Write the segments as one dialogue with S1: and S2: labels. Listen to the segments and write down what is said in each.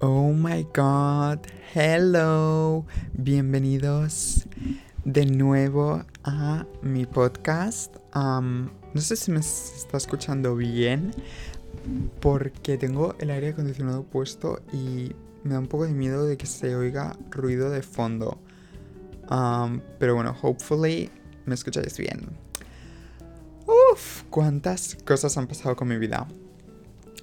S1: Oh my god, hello, bienvenidos de nuevo a mi podcast. no sé si me está escuchando bien porque tengo el aire acondicionado puesto y me da un poco de miedo de que se oiga ruido de fondo. pero bueno, hopefully me escucháis bien. Uf, cuántas cosas han pasado con mi vida.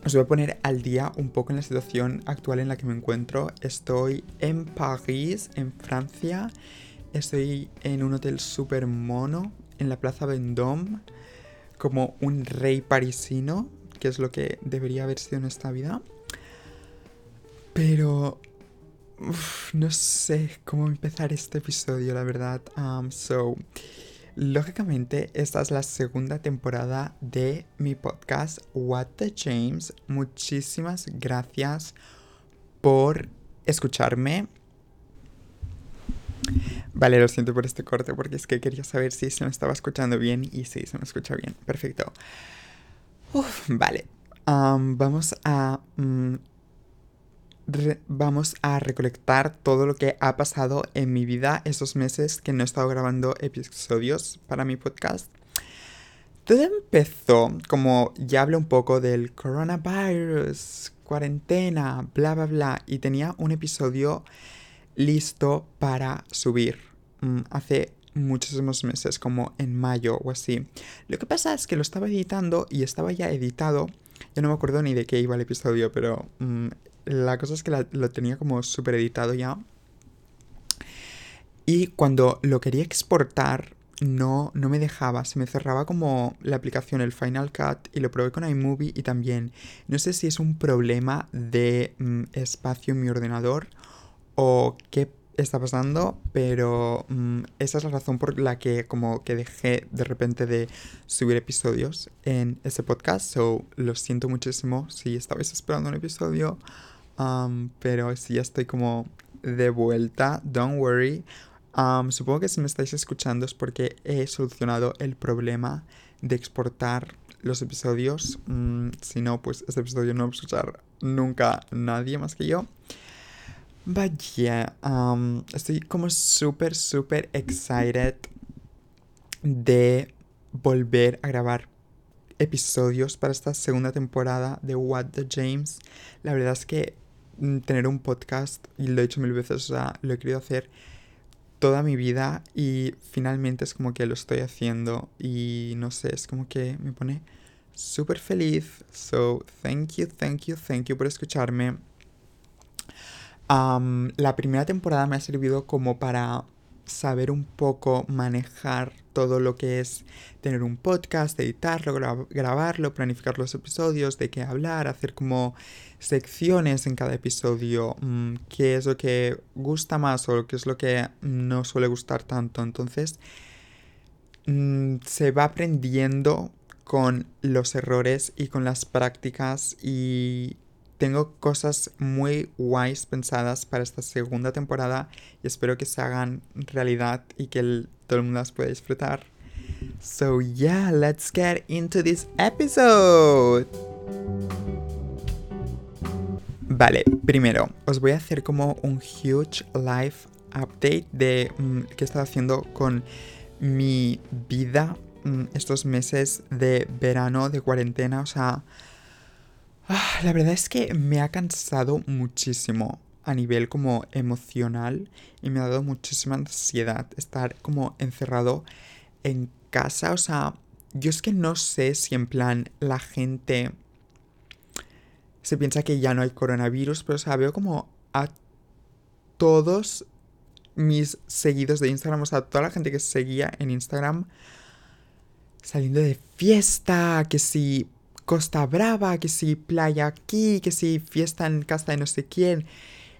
S1: Os voy a poner al día un poco en la situación actual en la que me encuentro. Estoy en París, en Francia. Estoy en un hotel súper mono en la Plaza Vendôme, como un rey parisino, que es lo que debería haber sido en esta vida. Pero no sé cómo empezar este episodio, la verdad. Um, so, Lógicamente, esta es la segunda temporada de mi podcast What the James. Muchísimas gracias por escucharme. Vale, lo siento por este corte porque es que quería saber si se me estaba escuchando bien y sí, se me escucha bien. Perfecto. vale. vamos a mm, vamos a recolectar todo lo que ha pasado en mi vida esos meses que no he estado grabando episodios para mi podcast. Todo empezó, como ya hablé un poco del coronavirus, cuarentena, bla, bla, bla, y tenía un episodio listo para subir mm, hace muchísimos meses, como en mayo o así. Lo que pasa es que lo estaba editando y estaba ya editado. Ya no me acuerdo ni de qué iba el episodio, pero mm, la cosa es que lo tenía como súper editado ya. Y cuando lo quería exportar, no, no me dejaba, se me cerraba como la aplicación, el Final Cut, y lo probé con iMovie y también. No sé si es un problema de mm, espacio en mi ordenador o qué está pasando, pero mm, esa es la razón por la que como que dejé de repente de subir episodios en ese podcast. So, lo siento muchísimo si estabais esperando un episodio pero si ya estoy como de vuelta, don't worry. supongo que si me estáis escuchando es porque he solucionado el problema de exportar los episodios. Mm, si no, pues este episodio no va a escuchar nunca nadie más que yo. Vaya, estoy como súper, súper excited de volver a grabar episodios para esta segunda temporada de What the James. La verdad es que Mm, tener un podcast y lo he dicho mil veces, o sea, lo he querido hacer toda mi vida y finalmente es como que lo estoy haciendo y no sé, es como que me pone súper feliz. So, thank you, thank you, thank you por escucharme. la primera temporada me ha servido como para saber un poco manejar todo lo que es tener un podcast, editarlo, grabarlo, planificar los episodios, de qué hablar, hacer como secciones en cada episodio, mm, qué es lo que gusta más o qué es lo que no suele gustar tanto. Entonces, mm, se va aprendiendo con los errores y con las prácticas y tengo cosas muy guays pensadas para esta segunda temporada y espero que se hagan realidad y que todo el mundo las pueda disfrutar. So yeah, let's get into this episode. Vale, primero os voy a hacer como un huge life update de mm, qué he estado haciendo con mi vida mm, estos meses de verano, de cuarentena, o sea, la verdad es que me ha cansado muchísimo a nivel como emocional y me ha dado muchísima ansiedad estar como encerrado en casa. O sea, yo es que no sé si en plan la gente se piensa que ya no hay coronavirus, pero o sea, veo como a todos mis seguidos de Instagram, o sea, toda la gente que seguía en Instagram saliendo de fiesta, que si Costa Brava, que si playa aquí, que si fiesta en casa de no sé quién.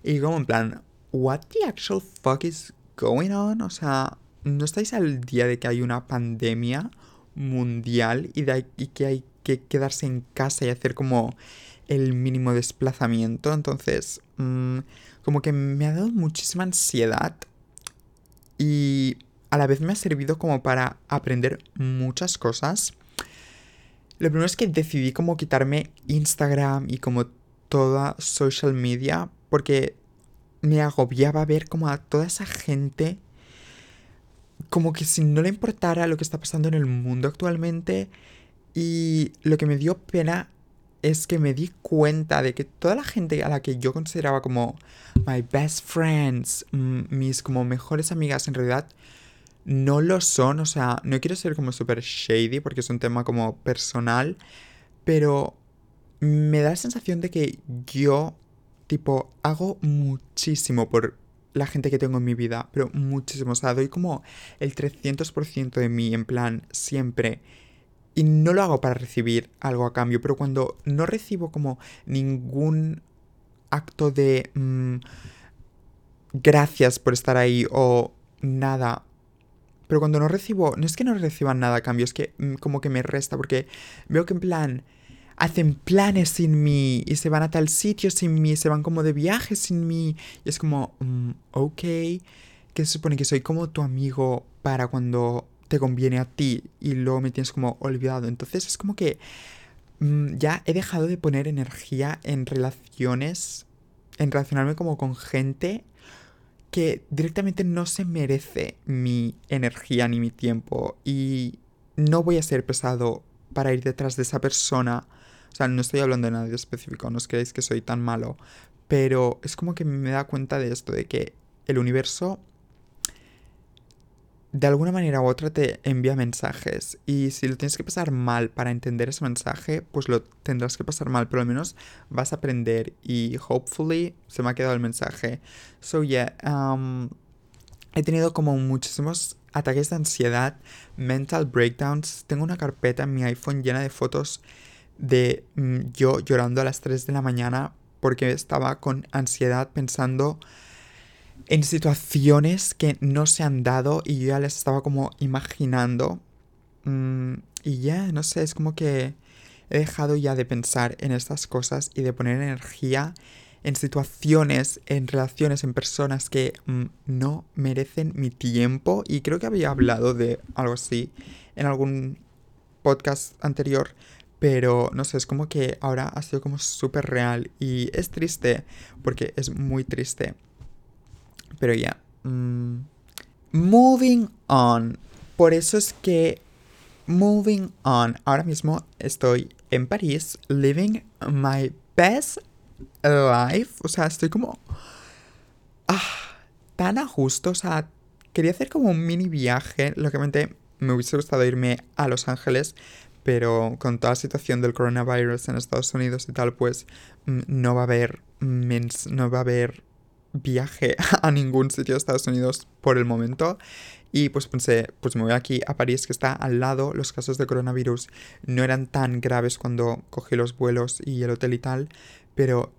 S1: Y como en plan, what the actual fuck is going on? O sea, ¿no estáis al día de que hay una pandemia mundial y, de, que hay que quedarse en casa y hacer como el mínimo desplazamiento? Entonces, mm, como que me ha dado muchísima ansiedad y a la vez me ha servido como para aprender muchas cosas lo primero es que decidí como quitarme Instagram y como toda social media porque me agobiaba ver como a toda esa gente como que si no le importara lo que está pasando en el mundo actualmente y lo que me dio pena es que me di cuenta de que toda la gente a la que yo consideraba como my best friends, mis como mejores amigas, en realidad no lo son. O sea, no quiero ser como súper shady porque es un tema como personal, pero me da la sensación de que yo, tipo, hago muchísimo por la gente que tengo en mi vida, pero muchísimo. O sea, doy como el 300% de mí, en plan, siempre. Y no lo hago para recibir algo a cambio, pero cuando no recibo como ningún acto de mm, gracias por estar ahí o nada. Pero cuando no recibo, no es que no reciban nada a cambio, es que mm, como que me resta, porque veo que en plan hacen planes sin mí y se van a tal sitio sin mí, se van como de viaje sin mí. Y es como, mm, ok, que se supone que soy como tu amigo para cuando te conviene a ti y luego me tienes como olvidado. Entonces es como que mm, ya he dejado de poner energía en relaciones, en relacionarme como con gente que directamente no se merece mi energía ni mi tiempo y no voy a ser pesado para ir detrás de esa persona. O sea, no estoy hablando de nadie específico, no os creéis que soy tan malo, pero es como que me da cuenta de esto, de que el universo de alguna manera u otra te envía mensajes y si lo tienes que pasar mal para entender ese mensaje, pues lo tendrás que pasar mal, pero al menos vas a aprender y hopefully se me ha quedado el mensaje. So yeah, um, he tenido como muchísimos ataques de ansiedad, mental breakdowns. Tengo una carpeta en mi iPhone llena de fotos de mm, yo llorando a las 3 de la mañana porque estaba con ansiedad pensando en situaciones que no se han dado y yo ya les estaba como imaginando. Mm, y ya, no sé, es como que he dejado ya de pensar en estas cosas y de poner energía en situaciones, en relaciones, en personas que mm, no merecen mi tiempo. Y creo que había hablado de algo así en algún podcast anterior. Pero no sé, es como que ahora ha sido como súper real. Y es triste, porque es muy triste. Pero ya. Mm, moving on. Por eso es que. Moving on. Ahora mismo estoy en París, living my best life. O sea, estoy como. Ah, tan a. O sea, quería hacer como un mini viaje. Lógicamente me hubiese gustado irme a Los Ángeles, pero con toda la situación del coronavirus en Estados Unidos y tal, pues mm, no va a haber. No va a haber viaje a ningún sitio de Estados Unidos por el momento. Y pues pensé, pues me voy aquí a París, que está al lado. Los casos de coronavirus no eran tan graves cuando cogí los vuelos y el hotel y tal. Pero...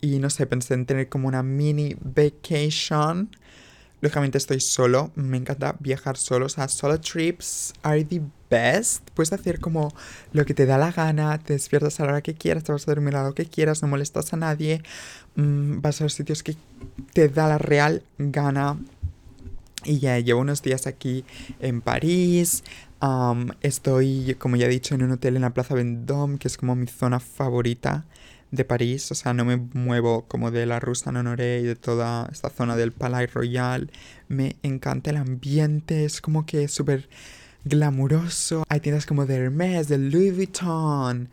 S1: Y no sé, pensé en tener como una mini vacation. Lógicamente estoy solo, me encanta viajar solo, o sea, solo trips are the best. Puedes hacer como lo que te da la gana, te despiertas a la hora que quieras, te vas a dormir a lo que quieras, no molestas a nadie, mm, vas a los sitios que te da la real gana. Y ya llevo unos días aquí en París. estoy, como ya he dicho, en un hotel en la Plaza Vendôme, que es como mi zona favorita de París, o sea, no me muevo como de la Rusa Honoré y de toda esta zona del Palais Royal. Me encanta el ambiente, es como que súper glamuroso. Hay tiendas como de Hermes, de Louis Vuitton,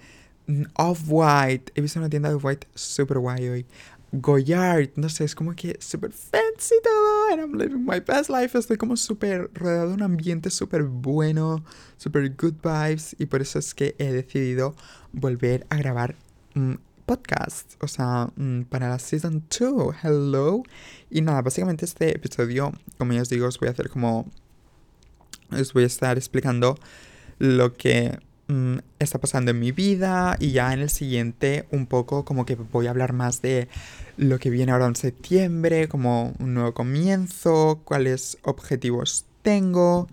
S1: mm, Off-White. He visto una tienda de White súper guay hoy. Goyard, no sé, es como que súper fancy todo. And I'm living my best life. Estoy como súper rodeado de un ambiente súper bueno, súper good vibes. Y por eso es que he decidido volver a grabar mm, podcast, o sea, mm, para la season 2. Hello. Y nada, básicamente este episodio, como ya os digo, os voy a hacer como. Os voy a estar explicando lo que mm, está pasando en mi vida y ya en el siguiente un poco como que voy a hablar más de lo que viene ahora en septiembre, como un nuevo comienzo, cuáles objetivos tengo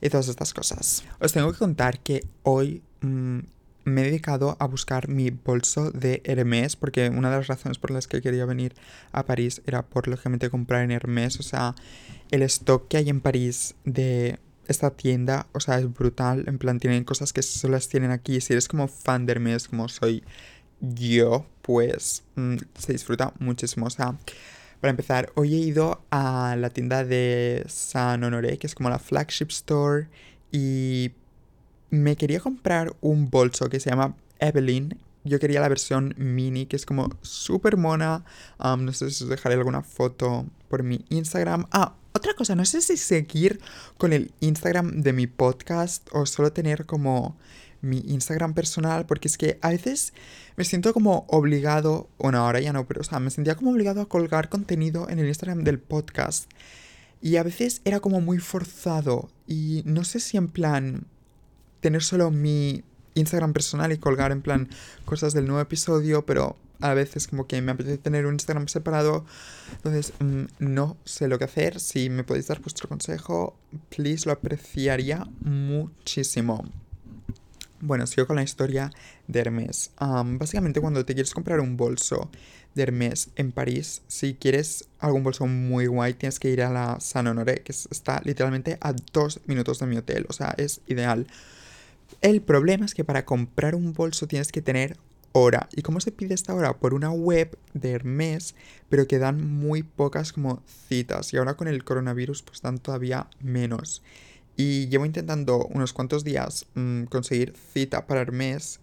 S1: y todas estas cosas. Os tengo que contar que hoy mm, me he dedicado a buscar mi bolso de Hermes, porque una de las razones por las que quería venir a París era por lógicamente comprar en Hermes. O sea, el stock que hay en París de esta tienda, o sea, es brutal. En plan, tienen cosas que solo las tienen aquí. Si eres como fan de Hermes, como soy yo, pues mm, se disfruta muchísimo. O sea, para empezar, hoy he ido a la tienda de San Honoré, que es como la flagship store, y me quería comprar un bolso que se llama Evelyn. Yo quería la versión mini, que es como súper mona. no sé si os dejaré alguna foto por mi Instagram. Ah, otra cosa, no sé si seguir con el Instagram de mi podcast o solo tener como mi Instagram personal, porque es que a veces me siento como obligado, bueno, ahora ya no, pero o sea, me sentía como obligado a colgar contenido en el Instagram del podcast. Y a veces era como muy forzado y no sé si en plan tener solo mi Instagram personal y colgar en plan cosas del nuevo episodio, pero a veces como que me apetece tener un Instagram separado. Entonces, mm, no sé lo que hacer. Si me podéis dar vuestro consejo, please, lo apreciaría muchísimo. Bueno, sigo con la historia de Hermes. básicamente cuando te quieres comprar un bolso de Hermes en París, si quieres algún bolso muy guay, tienes que ir a la San Honoré, que está literalmente a dos minutos de mi hotel. O sea, es ideal. El problema es que para comprar un bolso tienes que tener hora. ¿Y cómo se pide esta hora? Por una web de Hermes, pero que dan muy pocas como citas. Y ahora con el coronavirus pues dan todavía menos. Y llevo intentando unos cuantos días mm, conseguir cita para el mes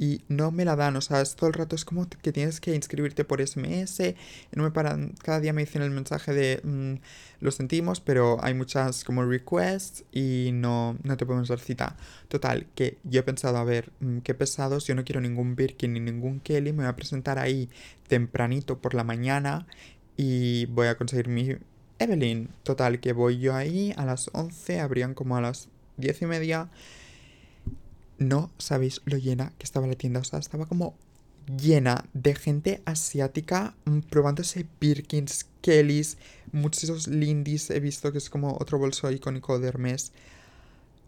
S1: y no me la dan, o sea, todo el rato es como que tienes que inscribirte por SMS, no me paran, cada día me dicen el mensaje de mm, lo sentimos, pero hay muchas como requests y no, no te podemos dar cita. Total, que yo he pensado, a ver, mm, qué pesados, yo no quiero ningún Birkin ni ningún Kelly, me voy a presentar ahí tempranito por la mañana y voy a conseguir mi Evelyn. Total, que voy yo ahí a las 11, abrían como a las 10 y media. No sabéis lo llena que estaba la tienda. O sea, estaba como llena de gente asiática mm, probándose Birkins, Kellys, muchos Lindis. He visto que es como otro bolso icónico de Hermes.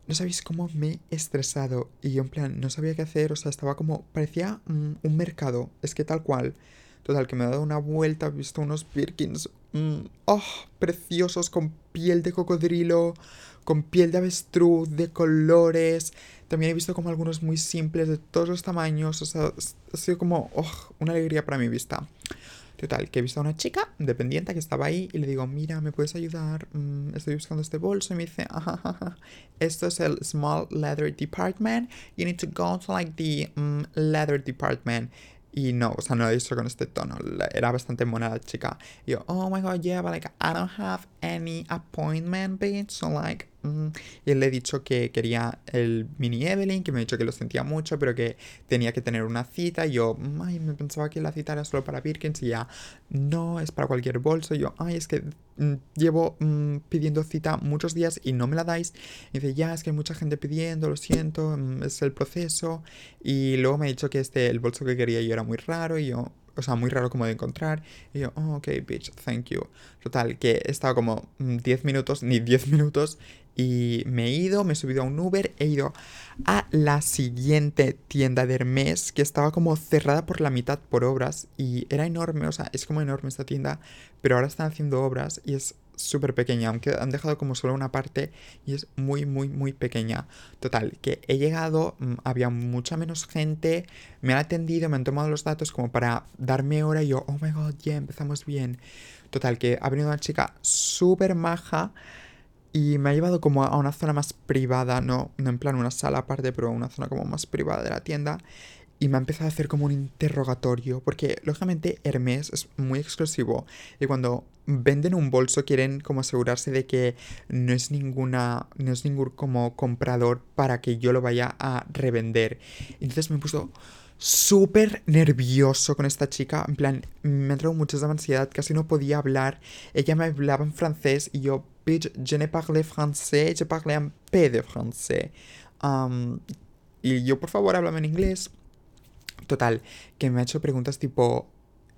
S1: No sabéis cómo me he estresado. Y yo en plan, no sabía qué hacer. O sea, estaba como, parecía mm, un mercado. Es que tal cual. Total, que me he dado una vuelta, he visto unos Birkins Mm, oh, preciosos con piel de cocodrilo, con piel de avestruz, de colores. También he visto como algunos muy simples, de todos los tamaños. O sea, ha sido como oh, una alegría para mi vista. Total, que he visto a una chica dependiente que estaba ahí y le digo, mira, ¿me puedes ayudar? Mm, estoy buscando este bolso y me dice, ajá, esto es el Small Leather Department. You need to go to like the mm, Leather Department. Y no, o sea, no lo he dicho con este tono. Era bastante mona la chica. Y yo, oh my god, yeah, but like, I don't have any appointment, bitch. So like, mm. Y le he dicho que quería el mini Evelyn, que me ha dicho que lo sentía mucho, pero que tenía que tener una cita. Y yo, ay, me pensaba que la cita era solo para Birkins. Y ya, no, es para cualquier bolso. Y yo, ay, es que mm, llevo mm, pidiendo cita muchos días y no me la dais. Y dice, ya, es que hay mucha gente pidiendo, lo siento, es el proceso. Y luego me ha dicho que este, el bolso que quería yo era muy raro. Y yo, o sea, muy raro como de encontrar. Y yo, oh, ok, bitch, thank you. Total, que he estado como 10 minutos, ni 10 minutos, y me he ido, me he subido a un Uber, he ido a la siguiente tienda de Hermes, que estaba como cerrada por la mitad por obras, y era enorme, o sea, es como enorme esta tienda, pero ahora están haciendo obras y es súper pequeña, aunque han dejado como solo una parte y es muy, muy, muy pequeña. Total, que he llegado, mm, había mucha menos gente, me han atendido, me han tomado los datos como para darme hora y yo, oh my god, ya empezamos bien. Total, que ha venido una chica súper maja y me ha llevado como a una zona más privada, no, no en plan una sala aparte, pero una zona como más privada de la tienda y me ha empezado a hacer como un interrogatorio, porque lógicamente Hermes es muy exclusivo y cuando venden un bolso quieren como asegurarse de que no es ninguna, no es ningún como comprador para que yo lo vaya a revender. Entonces me puso súper nervioso con esta chica, en plan, me entró mucha ansiedad, casi no podía hablar, ella me hablaba en francés y yo, bitch, je ne parle français, je parle un peu de français. Y yo, por favor, háblame en inglés. Total, que me ha hecho preguntas tipo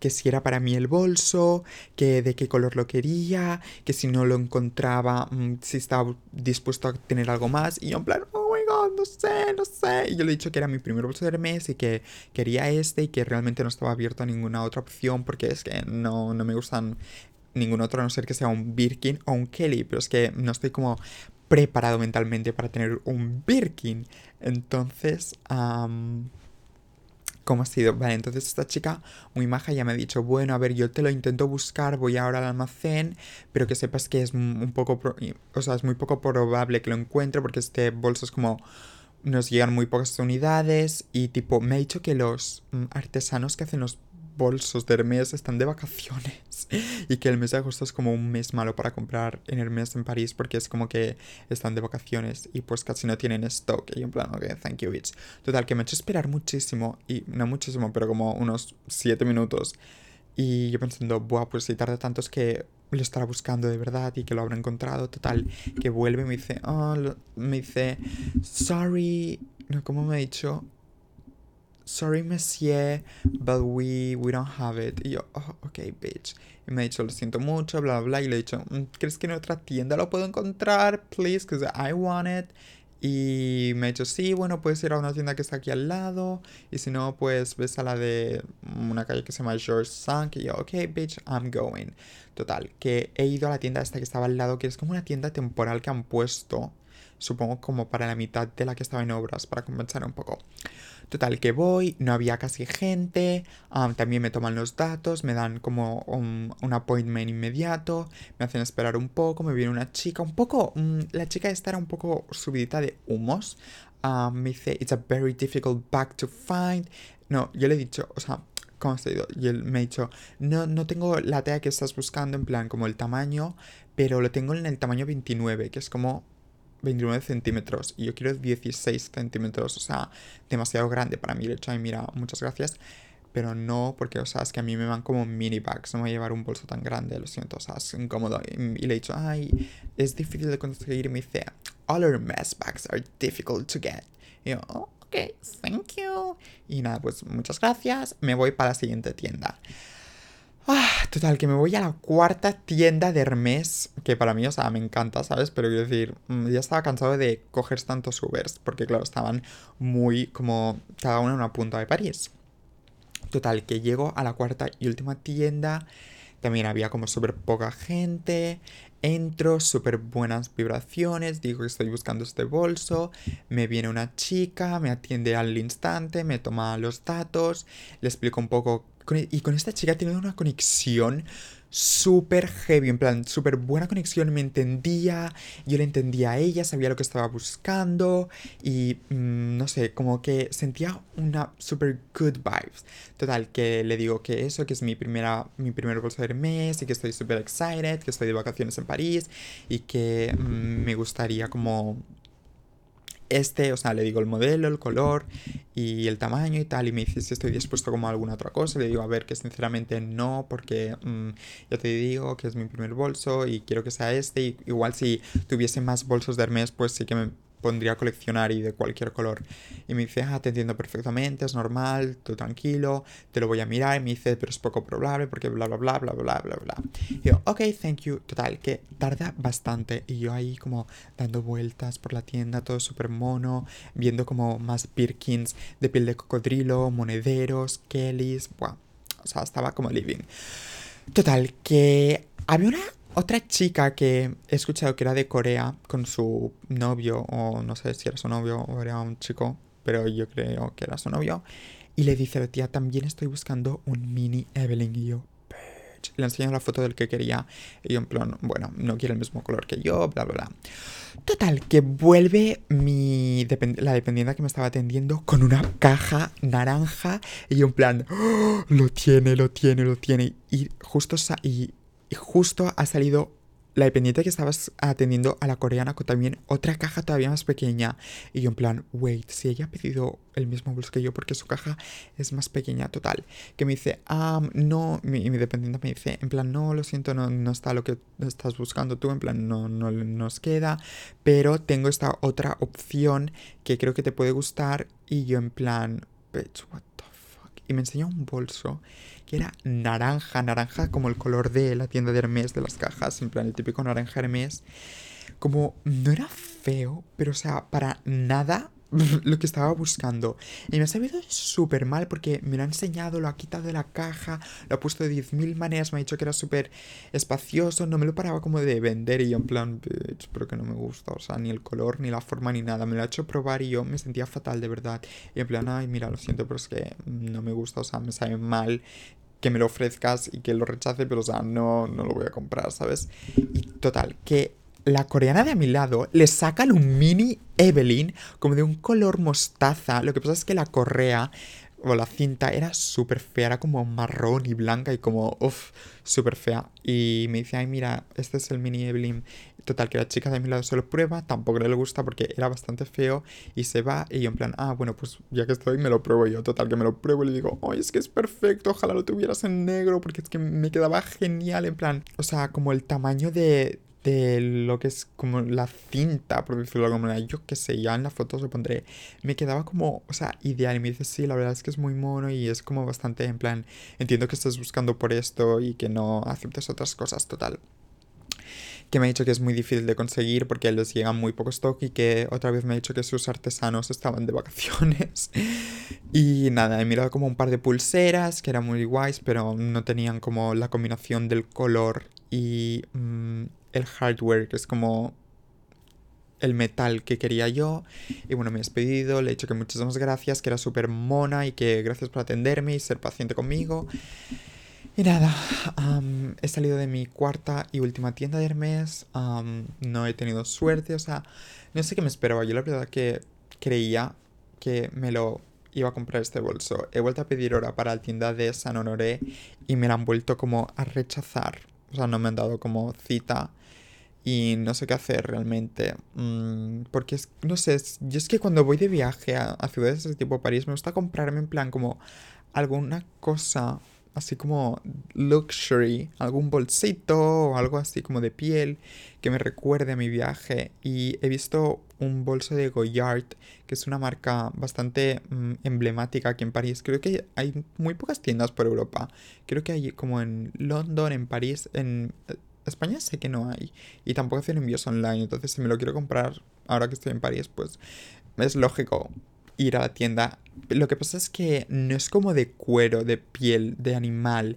S1: que si era para mí el bolso, que de qué color lo quería, que si no lo encontraba, mm, si estaba dispuesto a tener algo más. Y yo en plan, oh my god, no sé, no sé. Y yo le he dicho que era mi primer bolso de mes y que quería este y que realmente no estaba abierto a ninguna otra opción porque es que no, no me gustan ningún otro a no ser que sea un Birkin o un Kelly. Pero es que no estoy como preparado mentalmente para tener un Birkin. Entonces, ¿Cómo ha sido? Vale, entonces esta chica muy maja ya me ha dicho, bueno, a ver, yo te lo intento buscar, voy ahora al almacén, pero que sepas que es un poco, o sea, es muy poco probable que lo encuentre porque este bolso es como nos llegan muy pocas unidades y tipo, me ha dicho que los mm, artesanos que hacen los bolsos de Hermes están de vacaciones y que el mes de agosto es como un mes malo para comprar en Hermes en París porque es como que están de vacaciones y pues casi no tienen stock y en plan, ok, thank you bitch. Total, que me ha hecho esperar muchísimo y no muchísimo, pero como unos 7 minutos y yo pensando, buah, pues si tarda tanto que lo estará buscando de verdad y que lo habrá encontrado. Total, que vuelve y me dice, oh, me dice, sorry, no, ¿cómo me ha dicho? Sorry, monsieur, but we, we don't have it. Y yo, oh, ok, bitch. Y me ha dicho, lo siento mucho, bla, bla. Y le he dicho, mm, ¿crees que en otra tienda lo puedo encontrar? Please, because I want it. Y me ha dicho, sí, bueno, puedes ir a una tienda que está aquí al lado. Y si no, pues ves a la de una calle que se llama George Sunk. Y yo, ok, bitch, I'm going. Total, que he ido a la tienda esta que estaba al lado, que es como una tienda temporal que han puesto, supongo como para la mitad de la que estaba en obras, para compensar un poco. Total, que voy, no había casi gente, también me toman los datos, me dan como un, appointment inmediato, me hacen esperar un poco, me viene una chica, un poco, mm, la chica esta era un poco subidita de humos, me dice, it's a very difficult bag to find. No, yo le he dicho, o sea, ¿cómo se ido? Y él me ha dicho, no, no tengo la tela que estás buscando, en plan, como el tamaño, pero lo tengo en el tamaño 29, que es como 29 centímetros. Y yo quiero 16 centímetros, o sea, demasiado grande para mí. Le he dicho, mira, muchas gracias. Pero no, porque, o sea, es que a mí me van como mini bags. No voy a llevar un bolso tan grande, lo siento, o sea, es incómodo. Y, le he dicho, ay, es difícil de conseguir. Me dice, all our mess bags are difficult to get. Y yo, oh, thank you. Y nada, pues muchas gracias. Me voy para la siguiente tienda. Ah, total, que me voy a la cuarta tienda de Hermes, que para mí, o sea, me encanta, ¿sabes? Pero quiero decir, mm, ya estaba cansado de coger tantos Ubers, porque claro, estaban muy como cada una en una punta de París. Total, que llego a la cuarta y última tienda, también había como súper poca gente, Entro, súper buenas vibraciones, digo que estoy buscando este bolso, me viene una chica, me atiende al instante, me toma los datos, le explico un poco... Y con esta chica tenido una conexión súper heavy, en plan, súper buena conexión, me entendía, yo le entendía a ella, sabía lo que estaba buscando y mm, no sé, como que sentía una super good vibes. Total, que le digo que eso, que es mi primera, mi primer bolso de mes y que estoy súper excited, que estoy de vacaciones en París y que mm, me gustaría como este, o sea, le digo el modelo, el color y el tamaño y tal, y me dice si estoy dispuesto como a alguna otra cosa, le digo a ver que sinceramente no, porque mm, ya te digo que es mi primer bolso y quiero que sea este, igual si tuviese más bolsos de Hermes, pues sí que me pondría a coleccionar y de cualquier color. Y me dice, ah, te entiendo perfectamente, es normal, tú tranquilo, te lo voy a mirar. Y me dice, pero es poco probable porque bla, bla, bla, bla, bla, bla, bla. Y yo, ok, thank you. Total, que tarda bastante. Y yo ahí como dando vueltas por la tienda, todo súper mono, viendo como más Birkins de piel de cocodrilo, monederos, Kellys, buah. O sea, estaba como living. Total, que había una otra chica que he escuchado que era de Corea con su novio, o no sé si era su novio o era un chico, pero yo creo que era su novio. Y le dice, tía, también estoy buscando un mini Evelyn. Y yo. Le enseño la foto del que quería. Y yo, en plan, bueno, no quiere el mismo color que yo, bla, bla, bla. Total, que vuelve mi la dependiente que me estaba atendiendo con una caja naranja. Y yo, en plan, ¡Oh! lo tiene, lo tiene, lo tiene. Y justo, y y justo ha salido la dependiente que estabas atendiendo a la coreana con también otra caja todavía más pequeña. Y yo en plan, wait, si ella ha pedido el mismo bolso que yo porque su caja es más pequeña, total. Que me dice, ah, no, mi, mi dependiente me dice, en plan, no, lo siento, no, no está lo que estás buscando tú, en plan, no, no nos queda. Pero tengo esta otra opción que creo que te puede gustar. Y yo en plan, bitch, what. Y me enseña un bolso que era naranja, naranja como el color de la tienda de Hermes de las cajas, en plan el típico naranja Hermes. Como no era feo, pero o sea, para nada lo que estaba buscando. Y me ha sabido súper mal porque me lo ha enseñado, lo ha quitado de la caja, lo ha puesto de 10.000 maneras, me ha dicho que era súper espacioso, no me lo paraba como de vender y yo en plan, bitch, pero que no me gusta, o sea, ni el color, ni la forma, ni nada. Me lo ha hecho probar y yo me sentía fatal, de verdad. Y en plan, ay, mira, lo siento, pero es que no me gusta, o sea, me sabe mal que me lo ofrezcas y que lo rechace, pero o sea, no, no lo voy a comprar, ¿sabes? Y total, que la coreana de a mi lado le sacan un mini Evelyn como de un color mostaza. Lo que pasa es que la correa o la cinta era súper fea, era como marrón y blanca y como, uff, súper fea. Y me dice, ay, mira, este es el mini Evelyn. Total, que la chica de mi lado se lo prueba, tampoco le gusta porque era bastante feo y se va. Y yo en plan, ah, bueno, pues ya que estoy, me lo pruebo yo. Total, que me lo pruebo y le digo, ay, es que es perfecto, ojalá lo tuvieras en negro porque es que me quedaba genial, en plan, o sea, como el tamaño de, de lo que es como la cinta, por decirlo de alguna. Yo qué sé, ya en las fotos lo pondré. Me quedaba como, o sea, ideal. Y me dice, sí, la verdad es que es muy mono y es como bastante en plan, entiendo que estás buscando por esto y que no aceptes otras cosas, total. Que me ha dicho que es muy difícil de conseguir porque les llega muy poco stock y que otra vez me ha dicho que sus artesanos estaban de vacaciones. y nada, he mirado como un par de pulseras que eran muy guays, pero no tenían como la combinación del color y mm, el hardware, que es como el metal que quería yo. Y bueno, me he despedido, le he dicho que muchísimas gracias, que era súper mona y que gracias por atenderme y ser paciente conmigo. Y nada, he salido de mi cuarta y última tienda de Hermes. no he tenido suerte, o sea, no sé qué me esperaba. Yo la verdad que creía que me lo iba a comprar este bolso. He vuelto a pedir hora para la tienda de San Honoré y me la han vuelto como a rechazar. O sea, no me han dado como cita y no sé qué hacer realmente. Mm, porque es, no sé, yo es que cuando voy de viaje a, ciudades de tipo París me gusta comprarme en plan como alguna cosa así como luxury, algún bolsito o algo así como de piel que me recuerde a mi viaje. Y he visto un bolso de Goyard, que es una marca bastante mm, emblemática aquí en París. Creo que hay muy pocas tiendas por Europa. Creo que hay como en London, en París, en España sé que no hay. Y tampoco hacen envíos online. Entonces, si me lo quiero comprar ahora que estoy en París, pues es lógico ir a la tienda. Lo que pasa es que no es como de cuero, de piel, de animal.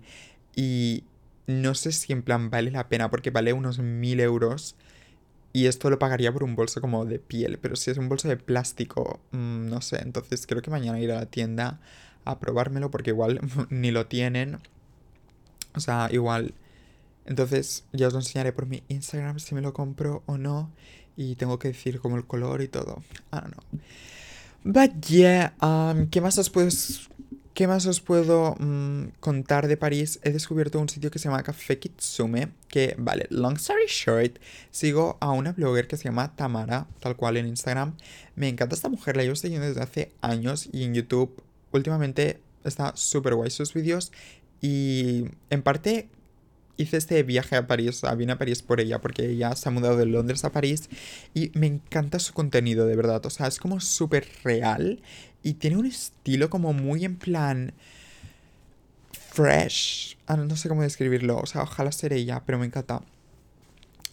S1: Y no sé si en plan vale la pena porque vale unos mil euros. Y esto lo pagaría por un bolso como de piel. Pero si es un bolso de plástico, mm, no sé. Entonces creo que mañana ir a la tienda a probármelo porque igual ni lo tienen. O sea, igual entonces ya os lo enseñaré por mi Instagram si me lo compro o no. Y tengo que decir como el color y todo. I don't know. But yeah, um, ¿qué más os puedo, qué más os puedo mm, contar de París? He descubierto un sitio que se llama Café Kitsume. Que, vale, long story short, sigo a una blogger que se llama Tamara, tal cual en Instagram. Me encanta esta mujer, la llevo siguiendo desde hace años y en YouTube últimamente está súper guay sus vídeos. Y en parte hice este viaje a París, o vine a París por ella, porque ella se ha mudado de Londres a París y me encanta su contenido, de verdad. O sea, es como súper real y tiene un estilo como muy en plan fresh. Ah, no sé cómo describirlo, o sea, ojalá ser ella, pero me encanta.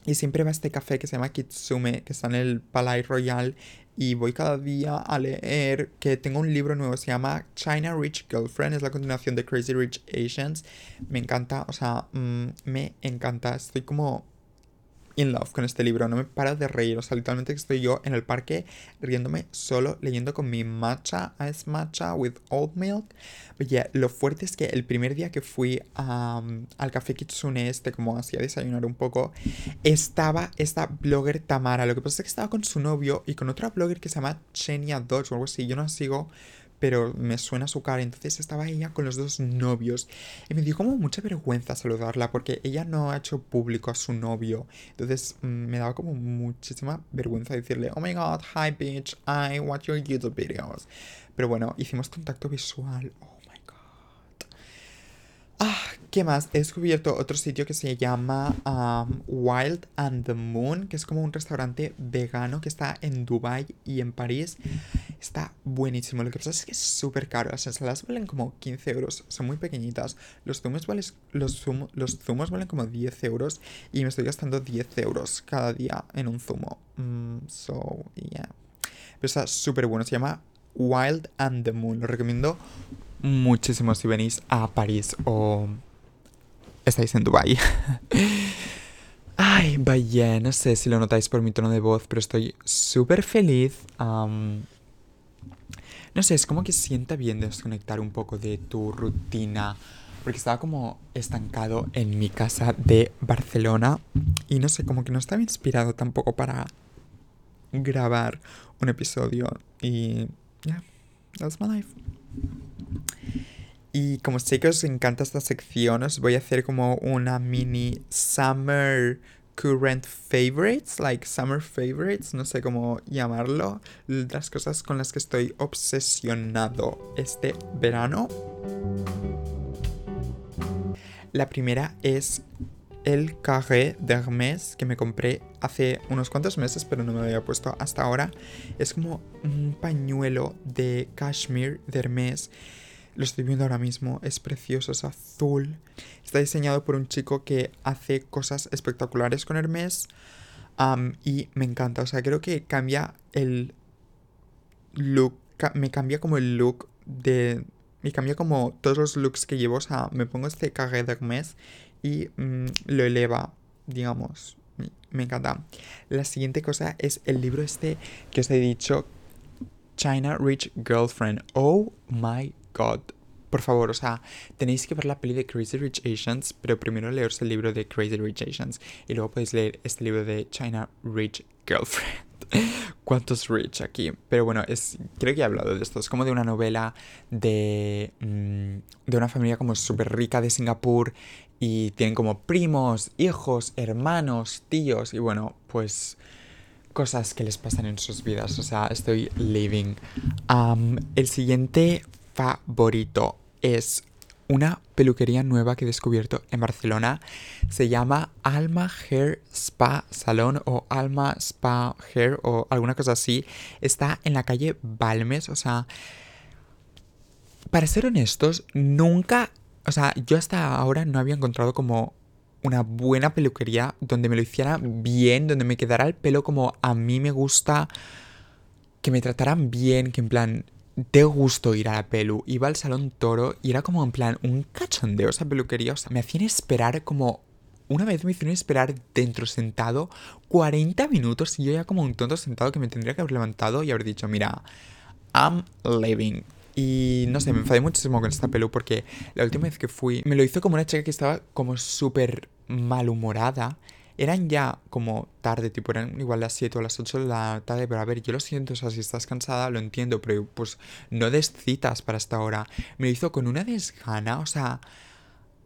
S1: Y siempre va a este café que se llama Kitsume, que está en el Palais Royal. Y voy cada día a leer que tengo un libro nuevo, se llama China Rich Girlfriend, es la continuación de Crazy Rich Asians. Me encanta, o sea, mm, me encanta. Estoy como in love con este libro, no me paro de reír, o sea, literalmente estoy yo en el parque riéndome solo, leyendo con mi matcha, ice matcha with oat milk. Oye, lo fuerte es que el primer día que fui al café Kitsune este, como hacía desayunar un poco, estaba esta blogger Tamara, lo que pasa es que estaba con su novio y con otra blogger que se llama Chenia Dodge o algo así, yo no sigo pero me suena su cara. Entonces estaba ella con los dos novios y me dio como mucha vergüenza saludarla porque ella no ha hecho público a su novio. Entonces mm, me daba como muchísima vergüenza decirle, oh my god, hi bitch, I watch your YouTube videos. Pero bueno, hicimos contacto visual. Oh. Ah, ¿Qué más? He descubierto otro sitio que se llama Wild and the Moon, que es como un restaurante vegano que está en Dubai y en París. Está buenísimo. Lo que pasa es que es súper caro. Las ensaladas valen como 15 euros. Son muy pequeñitas. Los zumos, valen, los, los zumos valen como 10 euros. Y me estoy gastando 10 euros cada día en un zumo. Mm, so, yeah. pero está súper bueno. Se llama Wild and the Moon. Lo recomiendo muchísimo si venís a París o estáis en Dubai. Ay, vaya, no sé si lo notáis por mi tono de voz, pero estoy súper feliz. no sé, es como que sienta bien desconectar un poco de tu rutina. Porque estaba como estancado en mi casa de Barcelona. Y no sé, como que no estaba inspirado tampoco para grabar un episodio. Y yeah, that's my life. Y como sé que os encanta esta sección, os voy a hacer como una mini summer current favorites, like summer favorites, no sé cómo llamarlo, las cosas con las que estoy obsesionado este verano. La primera es el carré de Hermès que me compré hace unos cuantos meses, pero no me había puesto hasta ahora. Es como un pañuelo de cashmere de Hermès lo estoy viendo ahora mismo, es precioso, es azul. Está diseñado por un chico que hace cosas espectaculares con Hermes. y me encanta, o sea, creo que cambia el look, me cambia como el look de... Me cambia como todos los looks que llevo, o sea, me pongo este carré de Hermes y mm, lo eleva, digamos. Me encanta. La siguiente cosa es el libro este que os he dicho, China Rich Girlfriend. Oh my God. Por favor, o sea, tenéis que ver la peli de Crazy Rich Asians, pero primero leeros el libro de Crazy Rich Asians y luego podéis leer este libro de China Rich Girlfriend. ¿Cuántos rich aquí? Pero bueno, es, creo que he hablado de esto. Es como de una novela de, mm, de una familia como súper rica de Singapur y tienen como primos, hijos, hermanos, tíos y bueno, pues cosas que les pasan en sus vidas. O sea, estoy living. el siguiente favorito es una peluquería nueva que he descubierto en Barcelona. Se llama Alma Hair Spa Salon o Alma Spa Hair o alguna cosa así. Está en la calle Balmes. O sea, para ser honestos, nunca... O sea, yo hasta ahora no había encontrado como una buena peluquería donde me lo hiciera bien, donde me quedara el pelo como a mí me gusta, que me trataran bien, que en plan de gusto ir a la pelu. Iba al salón toro y era como en plan un cachondeo esa peluquería. O sea, me hacían esperar como. Una vez me hicieron esperar dentro sentado 40 minutos y yo ya como un tonto sentado que me tendría que haber levantado y haber dicho, mira, I'm leaving. Y no sé, me enfadé muchísimo con esta pelu porque la última vez que fui me lo hizo como una chica que estaba como súper malhumorada eran ya como tarde, tipo eran igual las 7 o las 8 de la tarde, pero a ver, yo lo siento, o sea, si estás cansada, lo entiendo, pero pues no des citas para esta hora. Me lo hizo con una desgana, o sea,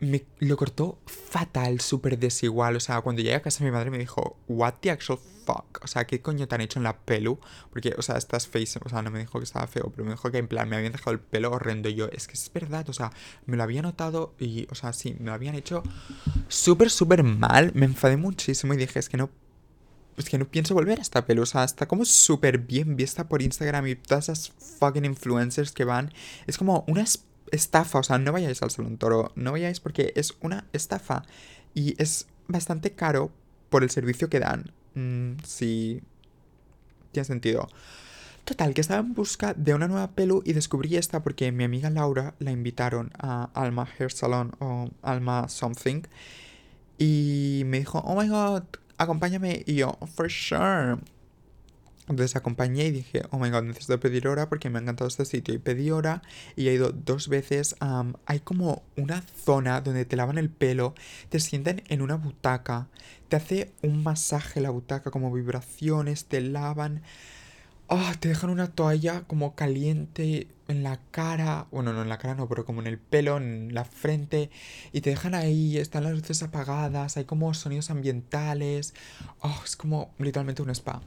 S1: me lo cortó fatal, súper desigual. O sea, cuando llegué a casa mi madre me dijo, what the actual fuck? O sea, ¿qué coño te han hecho en la pelu? Porque, o sea, estás face, o sea, no me dijo que estaba feo, pero me dijo que en plan me habían dejado el pelo horrendo. Y yo, es que es verdad, o sea, me lo había notado y, o sea, sí, me lo habían hecho súper, súper mal. Me enfadé muchísimo y dije, es que no es que no pienso volver a esta pelu. O sea, está como súper bien vista por Instagram y todas esas fucking influencers que van. Es como una estafa, o sea, no vayáis al Salón Toro, no vayáis porque es una estafa y es bastante caro por el servicio que dan. Mm, sí, tiene sentido. Total, que estaba en busca de una nueva pelu y descubrí esta porque mi amiga Laura la invitaron a Alma Hair Salon o Alma Something y me dijo, oh my god, acompáñame y yo, for sure. Entonces acompañé y dije, oh my god, necesito pedir hora porque me ha encantado este sitio. Y pedí hora y he ido dos veces. hay como una zona donde te lavan el pelo, te sientan en una butaca, te hace un masaje la butaca, como vibraciones, te lavan. Oh, te dejan una toalla como caliente en la cara. Bueno, no en la cara, no, pero como en el pelo, en la frente. Y te dejan ahí, están las luces apagadas, hay como sonidos ambientales. Oh, es como literalmente un spa.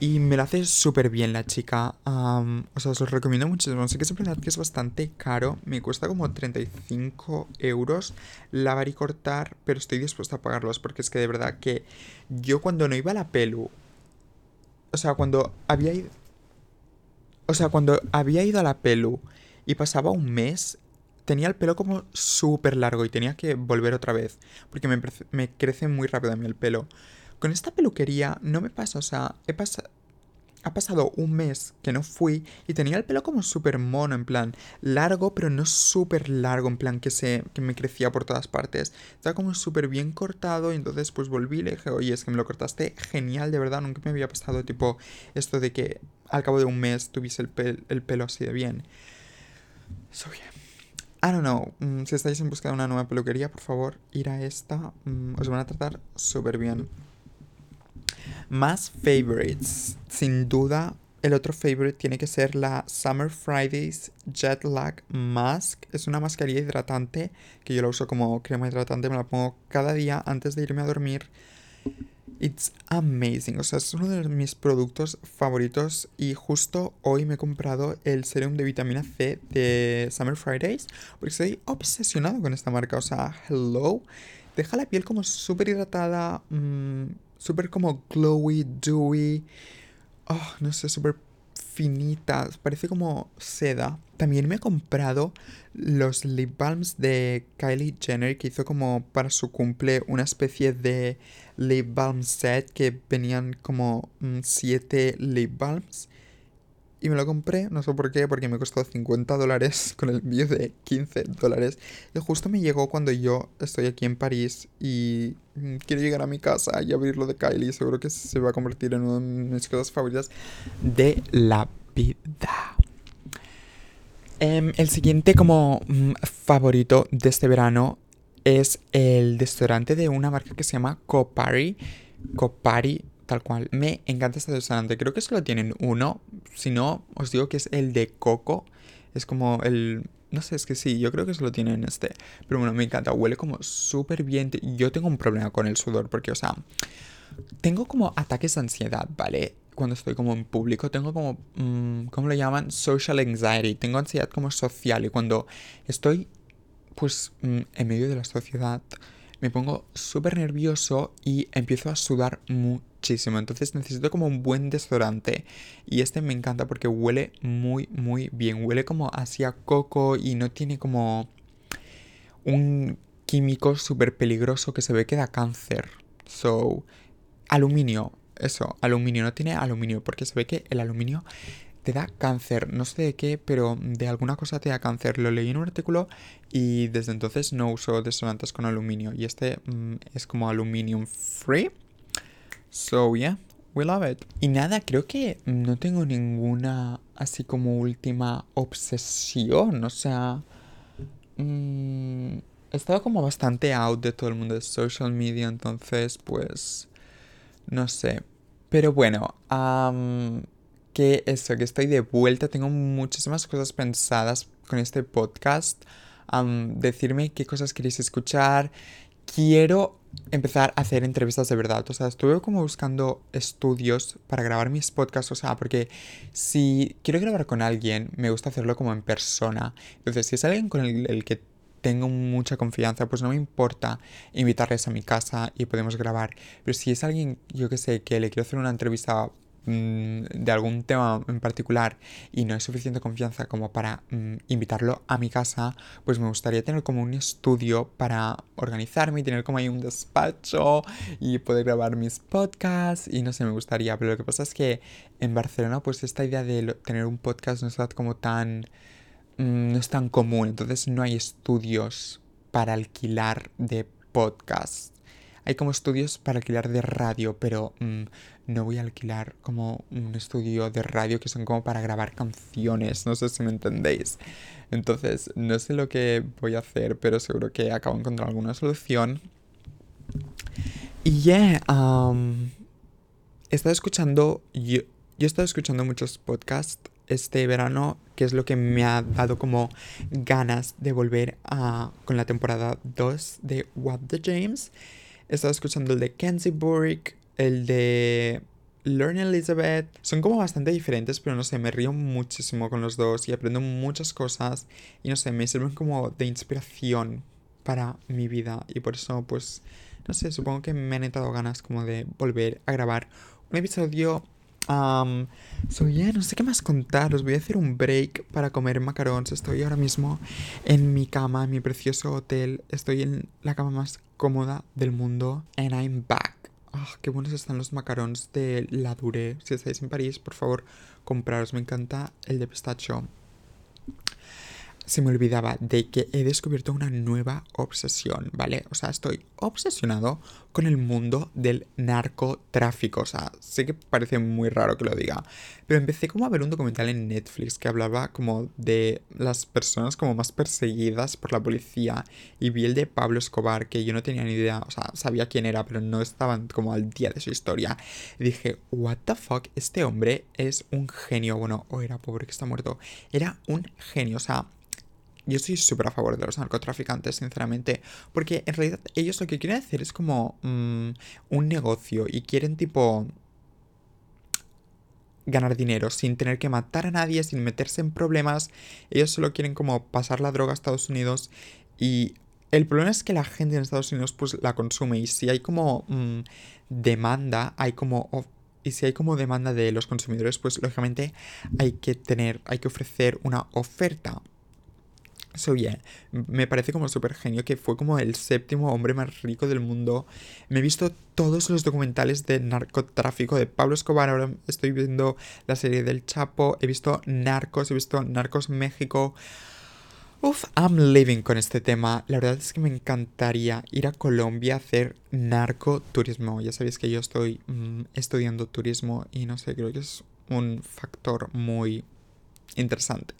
S1: Y me lo hace súper bien la chica. o sea, os lo recomiendo muchísimo. Sé que es que es bastante caro. Me cuesta como 35 euros lavar y cortar. Pero estoy dispuesta a pagarlos. Porque es que de verdad que yo cuando no iba a la pelu. O sea, cuando había ido. O sea, cuando había ido a la pelu y pasaba un mes, tenía el pelo como súper largo y tenía que volver otra vez. Porque me, me crece muy rápido a mí el pelo. Con esta peluquería no me pasa, o sea, he pasado... ha pasado un mes que no fui y tenía el pelo como súper mono, en plan largo, pero no súper largo, en plan que, se, que me crecía por todas partes. Estaba como súper bien cortado y entonces pues volví y le dije, oye, es que me lo cortaste genial, de verdad, nunca me había pasado tipo esto de que al cabo de un mes tuviese el, el pelo así de bien. So. I don't know. Mm, si estáis en busca de una nueva peluquería, por favor, ir a esta. Mm, os van a tratar súper bien. Más favorites. Sin duda, el otro favorite tiene que ser la Summer Fridays Jet Lag Mask. Es una mascarilla hidratante que yo la uso como crema hidratante. Me la pongo cada día antes de irme a dormir. It's amazing. O sea, es uno de mis productos favoritos. Y justo hoy me he comprado el serum de vitamina C de Summer Fridays. Porque estoy obsesionado con esta marca. O sea, hello. Deja la piel como súper hidratada. Mmm, súper como glowy, dewy. Oh, no sé, súper finita. Parece como seda. También me he comprado los lip balms de Kylie Jenner que hizo como para su cumple una especie de lip balm set que venían como 7 mm, lip balms. Y me lo compré, no sé por qué, porque me costó 50 dólares con el envío de 15 dólares. Y justo me llegó cuando yo estoy aquí en París y mm, quiero llegar a mi casa y abrirlo de Kylie. Seguro que se va a convertir en una de mis cosas favoritas de la vida. Em, el siguiente como mm, favorito de este verano es el desodorante de una marca que se llama Copari. Copari tal cual. Me encanta este desodorante. Creo que solo tienen uno. Si no, os digo que es el de coco. Es como el... No sé, es que sí, yo creo que solo tienen este. Pero bueno, me encanta. Huele como súper bien. Yo tengo un problema con el sudor porque, o sea, tengo como ataques de ansiedad, ¿vale? Cuando estoy como en público, tengo como, mm, ¿cómo lo llaman? Social anxiety. Tengo ansiedad como social y cuando estoy, pues, mm, en medio de la sociedad, me pongo súper nervioso y empiezo a sudar mucho entonces necesito como un buen desodorante. Y este me encanta porque huele muy, muy bien. Huele como hacia coco y no tiene como un químico súper peligroso que se ve que da cáncer. So, aluminio. Eso, aluminio. No tiene aluminio porque se ve que el aluminio te da cáncer. No sé de qué, pero de alguna cosa te da cáncer. Lo leí en un artículo y desde entonces no uso desodorantes con aluminio. Y este mm, es como aluminium free. So yeah, we love it. Y nada, creo que no tengo ninguna así como última obsesión. O sea, mm, he estado como bastante out de todo el mundo de social media, entonces pues no sé. Pero bueno, que eso, que estoy de vuelta, tengo muchísimas cosas pensadas con este podcast. decirme qué cosas queréis escuchar. Quiero empezar a hacer entrevistas de verdad. O sea, estuve como buscando estudios para grabar mis podcasts. O sea, porque si quiero grabar con alguien, me gusta hacerlo como en persona. Entonces, si es alguien con el, que tengo mucha confianza, pues no me importa invitarles a mi casa y podemos grabar. Pero si es alguien, yo que sé, que le quiero hacer una entrevista Mm, de algún tema en particular y no hay suficiente confianza como para mm, invitarlo a mi casa, pues me gustaría tener como un estudio para organizarme y tener como ahí un despacho y poder grabar mis podcasts y no sé, me gustaría, pero lo que pasa es que en Barcelona pues esta idea de tener un podcast no está como tan... Mm, no es tan común, entonces no hay estudios para alquilar de podcast. Hay como estudios para alquilar de radio, pero no voy a alquilar como un estudio de radio que son como para grabar canciones, no sé si me entendéis. Entonces, no sé lo que voy a hacer, pero seguro que acabo de encontrar alguna solución. Y yeah, um, he estado escuchando, yo, yo he estado escuchando muchos podcasts este verano, que es lo que me ha dado como ganas de volver a, con la temporada 2 de What the James. He estado escuchando el de Kenzie Burke, el de Learn Elizabeth. Son como bastante diferentes, pero no sé, me río muchísimo con los dos y aprendo muchas cosas y no sé, me sirven como de inspiración para mi vida y por eso pues, no sé, supongo que me han entrado ganas como de volver a grabar un episodio Um, so yeah, no sé qué más contar. Os voy a hacer un break para comer macarons. Estoy ahora mismo en mi cama, en mi precioso hotel. Estoy en la cama más cómoda del mundo. And I'm back. ah, qué buenos están los macarons de La Dure. Si estáis en París, por favor, compraros. Me encanta el de pistacho se me olvidaba de que he descubierto una nueva obsesión, ¿vale? O sea, estoy obsesionado con el mundo del narcotráfico. O sea, sé que parece muy raro que lo diga, pero empecé como a ver un documental en Netflix que hablaba como de las personas como más perseguidas por la policía y vi el de Pablo Escobar, que yo no tenía ni idea, o sea, sabía quién era, pero no estaban como al día de su historia. Dije, what the fuck, este hombre es un genio. Bueno, o era pobre que está muerto. Era un genio, o sea yo estoy súper a favor de los narcotraficantes, sinceramente, porque en realidad ellos lo que quieren hacer es como mm, un negocio y quieren tipo ganar dinero sin tener que matar a nadie, sin meterse en problemas. Ellos solo quieren como pasar la droga a Estados Unidos y el problema es que la gente en Estados Unidos pues la consume y si hay como mm, demanda, hay como... Y si hay como demanda de los consumidores, pues lógicamente hay que tener, hay que ofrecer una oferta So yeah, me parece como súper genio que fue como el séptimo hombre más rico del mundo. Me he visto todos los documentales de narcotráfico de Pablo Escobar, ahora estoy viendo la serie del Chapo, he visto Narcos, he visto Narcos México. Uf, I'm living con este tema. La verdad es que me encantaría ir a Colombia a hacer narcoturismo. Ya sabéis que yo estoy mm, estudiando turismo y no sé, creo que es un factor muy interesante.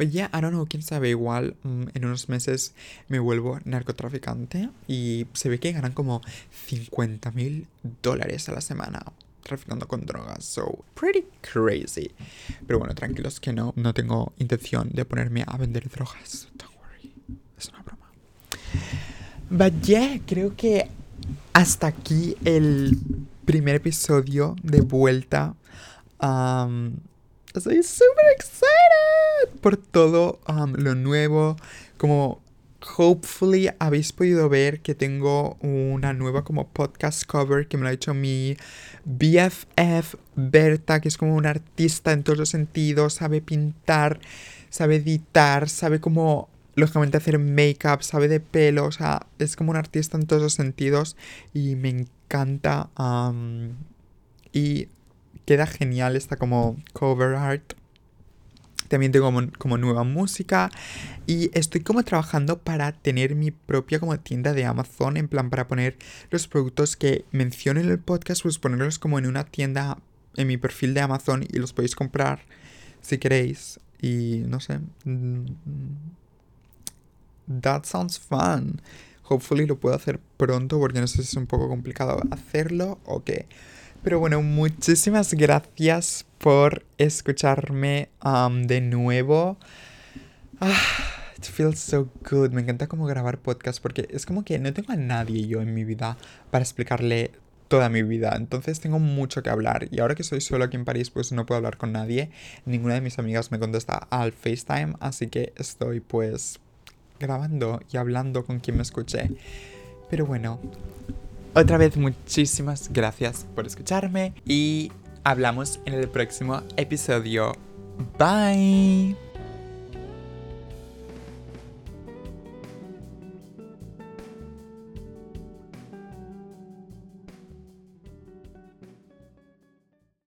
S1: Pero ya, I don't know, quién sabe, igual mm, en unos meses me vuelvo narcotraficante y se ve que ganan como 50 mil dólares a la semana traficando con drogas. So, pretty crazy. Pero bueno, tranquilos que no, no tengo intención de ponerme a vender drogas. Don't worry. Es una broma. But yeah, creo que hasta aquí el primer episodio de vuelta. Um, Estoy súper excited por todo um, lo nuevo. Como hopefully habéis podido ver que tengo una nueva como podcast cover que me lo ha hecho mi BFF Berta, que es como una artista en todos los sentidos, sabe pintar, sabe editar, sabe como lógicamente hacer make-up, sabe de pelo, o sea, es como un artista en todos los sentidos y me encanta. Um, y queda genial esta como cover art. También tengo como, nueva música y estoy como trabajando para tener mi propia como tienda de Amazon, en plan para poner los productos que menciono en el podcast, pues ponerlos como en una tienda en mi perfil de Amazon y los podéis comprar si queréis. Y no sé. Mm, that sounds fun. Hopefully lo puedo hacer pronto porque no sé si es un poco complicado hacerlo o qué. Pero bueno, muchísimas gracias por escucharme um, de nuevo. Ah, it feels so good. Me encanta como grabar podcast porque es como que no tengo a nadie yo en mi vida para explicarle toda mi vida. Entonces tengo mucho que hablar. Y ahora que soy solo aquí en París, pues no puedo hablar con nadie. Ninguna de mis amigas me contesta al FaceTime. Así que estoy pues grabando y hablando con quien me escuche. Pero bueno, otra vez muchísimas gracias por escucharme y hablamos en el próximo episodio. Bye.